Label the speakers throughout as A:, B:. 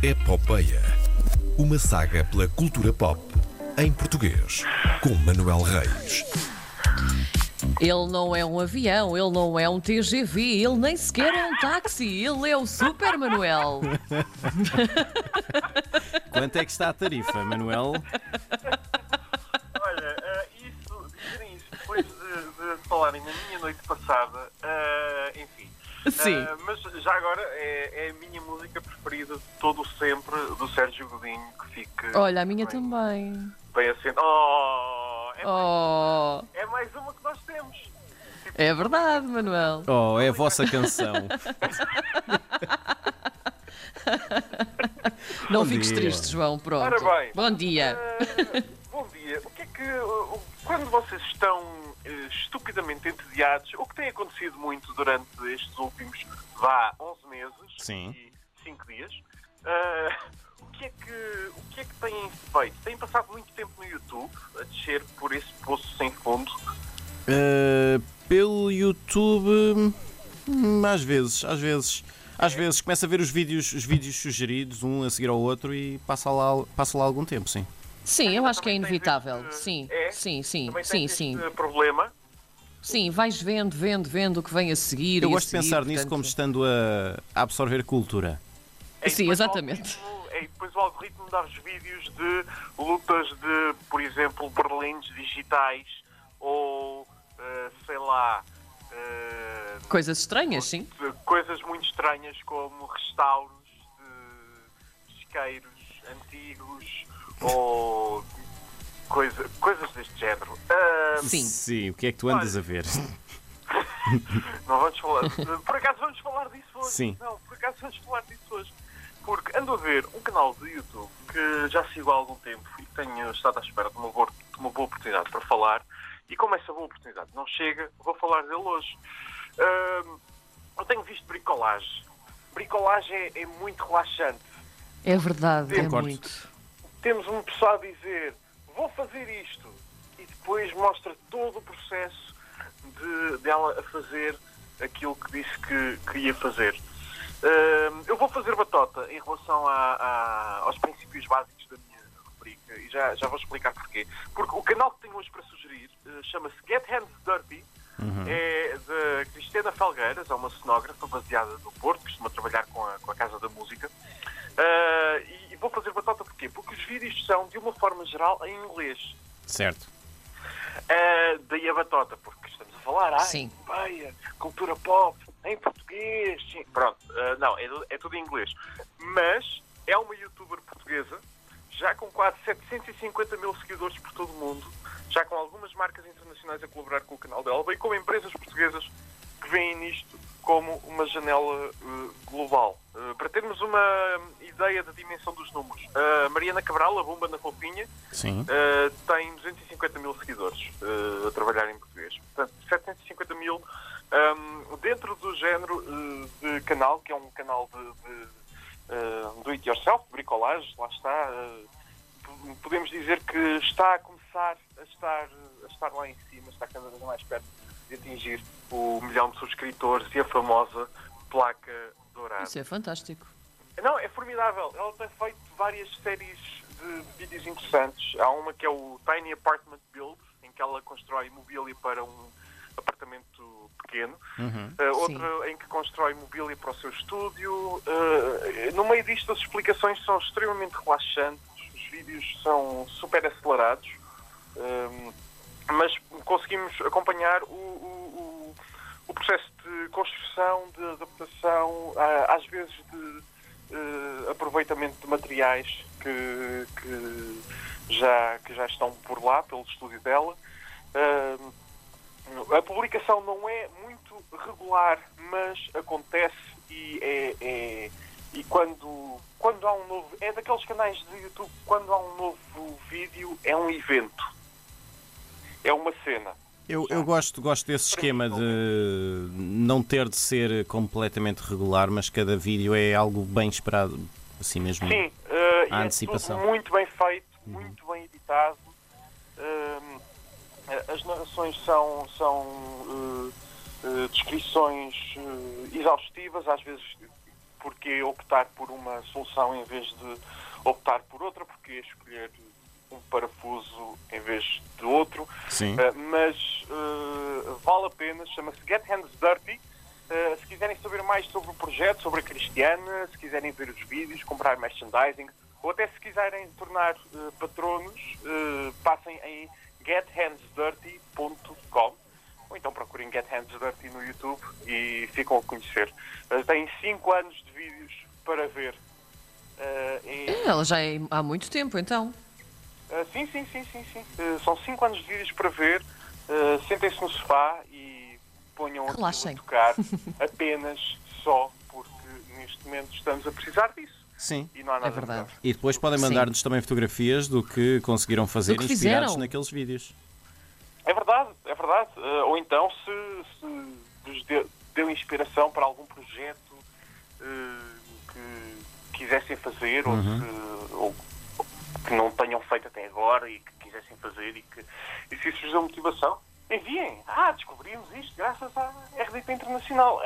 A: Epopeia. Uma saga pela cultura pop em português, com Manuel Reis.
B: Ele não é um avião, ele não é um TGV, ele nem sequer é um táxi, ele é o Super Manuel.
C: Quanto é que está a tarifa, Manuel?
D: Olha, eh, isso, depois de, de falarem na minha noite passada, eh.
B: Sim.
D: Eh, mas já agora é, é a minha música preferida de todo o sempre do Sérgio Godinho, que fique
B: Olha, a minha
D: bem,
B: também.
D: bem assente. Oh, é,
B: Oh,
D: é mais uma que nós temos.
B: é verdade, Manuel.
C: Oh, é a vossa canção.
B: Não
C: Bom
B: fiques
C: dia.
B: triste, João, pronto. Bom dia.
D: Eh, quando vocês estão eh, estupidamente entediados, o que tem acontecido muito durante estes últimos, vá, 11 meses
C: Sim.
D: e 5 dias, eh, o, que é que, o que é que têm feito? Têm passado muito tempo no YouTube a descer por esse poço sem fundo?
C: Uh, pelo YouTube, hum, às vezes, às vezes. Às vezes começa a ver os vídeos, os vídeos sugeridos, um a seguir ao outro, e passa lá, passa lá algum tempo, sim.
B: Sim, eu acho que é inevitável.
D: este-
B: Sim,
D: é?
B: sim, sim,
D: Também
B: sim, sim.
D: este problema?
B: Sim, vais vendo, vendo, vendo o que vem a seguir.
C: Eu
B: e
C: gosto de
B: seguir,
C: pensar nisso
B: portanto-
C: como estando a, a absorver cultura.
D: É,
B: Sim, exatamente.
D: e depois o algoritmo dá-vos vídeos de lutas de, por exemplo, berlins digitais ou, eh, sei lá, eh,
B: Coisas estranhas, sim.
D: de coisas muito estranhas como restauros de isqueiros antigos ou coisa, coisas deste género. Ah,
B: Sim.
C: Sim, o que é que tu andas a ver?
D: Não vamos falar. Por acaso vamos falar disso hoje?
C: Sim.
D: Não, por acaso vamos falar disso hoje. Porque ando a ver um canal de YouTube que já sigo há algum tempo e tenho estado à espera de uma boa, de uma boa oportunidade para falar. E como essa boa oportunidade não chega, vou falar dele hoje. Ahm, eu tenho visto bricolagem. Bricolagem é, é muito relaxante.
B: É verdade, é
C: Concordo.
B: muito.
D: Temos um pessoal a dizer vou fazer isto e depois mostra todo o processo de, dela a fazer aquilo que disse que, que ia fazer. Hum, eu vou fazer batota em relação a- a- aos princípios básicos da minha rubrica e já, já vou explicar porquê. Porque o canal que tenho hoje para sugerir eh, chama-se Get Hands Dirty. É da Cristina Felgueiras, é uma cenógrafa baseada no Porto, costuma trabalhar com a, com a Casa da Música. Vídeos são, de uma forma geral, em inglês.
C: Certo.
D: Ah, daí a batota, porque estamos a falar, ai,
B: Sim.
D: Beia, cultura pop, em português, sim. Pronto, ah, não, é, é tudo em inglês. Mas é uma youtuber portuguesa, já com quase 750 mil seguidores por todo o mundo, já com algumas marcas internacionais a colaborar com o canal dela, bem como empresas portuguesas que veem nisto como uma janela eh, global. Eh, para termos uma ideia da dimensão dos números, a Mariana Cabral, a bomba na fofinha. Uh, tem 250 mil seguidores uh, a trabalhar em português. Portanto, 750 mil um, dentro do género uh, de canal, que é um canal de, de uh, do it yourself, bricolagem, lá está. uh, podemos dizer que está a começar a estar, a estar lá em cima, está cada vez mais perto de atingir o milhão de subscritores e a famosa placa dourada.
B: Isso é fantástico.
D: Não, é formidável. Ela tem feito várias séries de vídeos interessantes. Há uma que é o Tiny Apartment Build, em que ela constrói mobília para um apartamento pequeno.
C: Uhum.
D: Uh, outra em que constrói mobília para o seu estúdio. Uh, no meio disto, as explicações são extremamente relaxantes. Os vídeos são super acelerados. Um, mas conseguimos acompanhar o, o- o- processo de construção, de adaptação, às vezes de eh, aproveitamento de materiais que, que já, que já estão por lá, pelo estúdio dela. Ah, a publicação não é muito regular, mas acontece e é, é- e quando, quando há um novo. É daqueles canais de YouTube, quando há um novo vídeo, é um evento. É uma cena.
C: Eu, eu gosto, gosto desse esquema de não ter de ser completamente regular, mas cada vídeo é algo bem esperado, assim mesmo.
D: Sim, eh, e
C: A
D: é
C: antecipação.
D: muito bem feito, muito bem editado. Hum, as narrações são, são eh, eh, descrições eh, exaustivas, às vezes porque optar por uma solução em vez de optar por outra, porque escolher um parafuso em vez de outro.
C: Sim.
D: Uh, mas uh, vale a pena, chama-se Get Hands Dirty. Uh, se quiserem saber mais sobre o projeto, sobre a Cristiana, se quiserem ver os vídeos, comprar merchandising, ou até se quiserem tornar patronos, passem em gethandsdirty.com ou então procurem Get Hands Dirty no YouTube e ficam a conhecer. Têm 5 anos de vídeos para ver.
B: E... Ela já é há muito tempo, então.
D: Uh, sim, sim, sim, sim, sim. Uh, são 5 anos de vídeos para ver. Uh, Sentem-se no sofá e ponham
B: Relaxem.
D: a tocar apenas só porque neste momento estamos a precisar disso.
C: Sim.
D: E não há nada
B: é verdade.
C: E depois podem mandar-nos também fotografias do que conseguiram fazer
B: que
C: inspirados
B: fizeram.
C: naqueles vídeos.
D: É verdade, é verdade. ou então se, se vos deu, deu, inspiração para algum projeto que quisessem fazer uhum. ou, se, ou que não tenham feito até agora e que quisessem fazer e que e se isso vos deu motivação, enviem. Ah, descobrimos isto graças à RDP Internacional.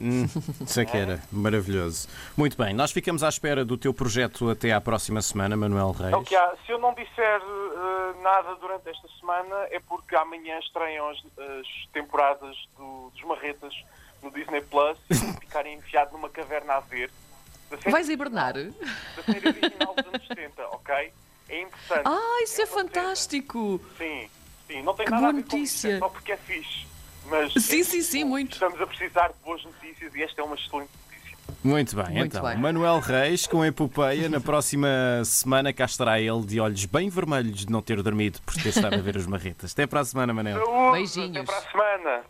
C: Hum, isso é que era. Maravilhoso. Muito bem, nós ficamos à espera do teu projeto até à próxima semana, Manuel Reis.
D: É o que há. Se eu não disser uh, nada durante esta semana é porque amanhã estreiam as, as temporadas do, dos Marretas no Disney Plus e ficarem enfiado numa caverna a ver
B: Vais hibernar?
D: Da série original dos anos 70, ok? É importante.
B: Ah, isso é, é fantástico!
D: Sim, sim. Não tem
B: que
D: nada
B: boa
D: a ver
B: notícia.
D: com isso, é só porque é fixe. Mas
B: sim,
D: é,
B: sim, sim, muito.
D: Estamos a precisar de boas notícias e esta é uma excelente notícia.
C: Muito bem,
B: muito
C: então.
B: Bem.
C: Manuel Reis com a epopeia. Na próxima semana cá estará ele de olhos bem vermelhos de não ter dormido por ter estado a ver os marretas. Até para a semana, Manel.
D: Saúde,
B: Beijinhos.
D: Até para a semana.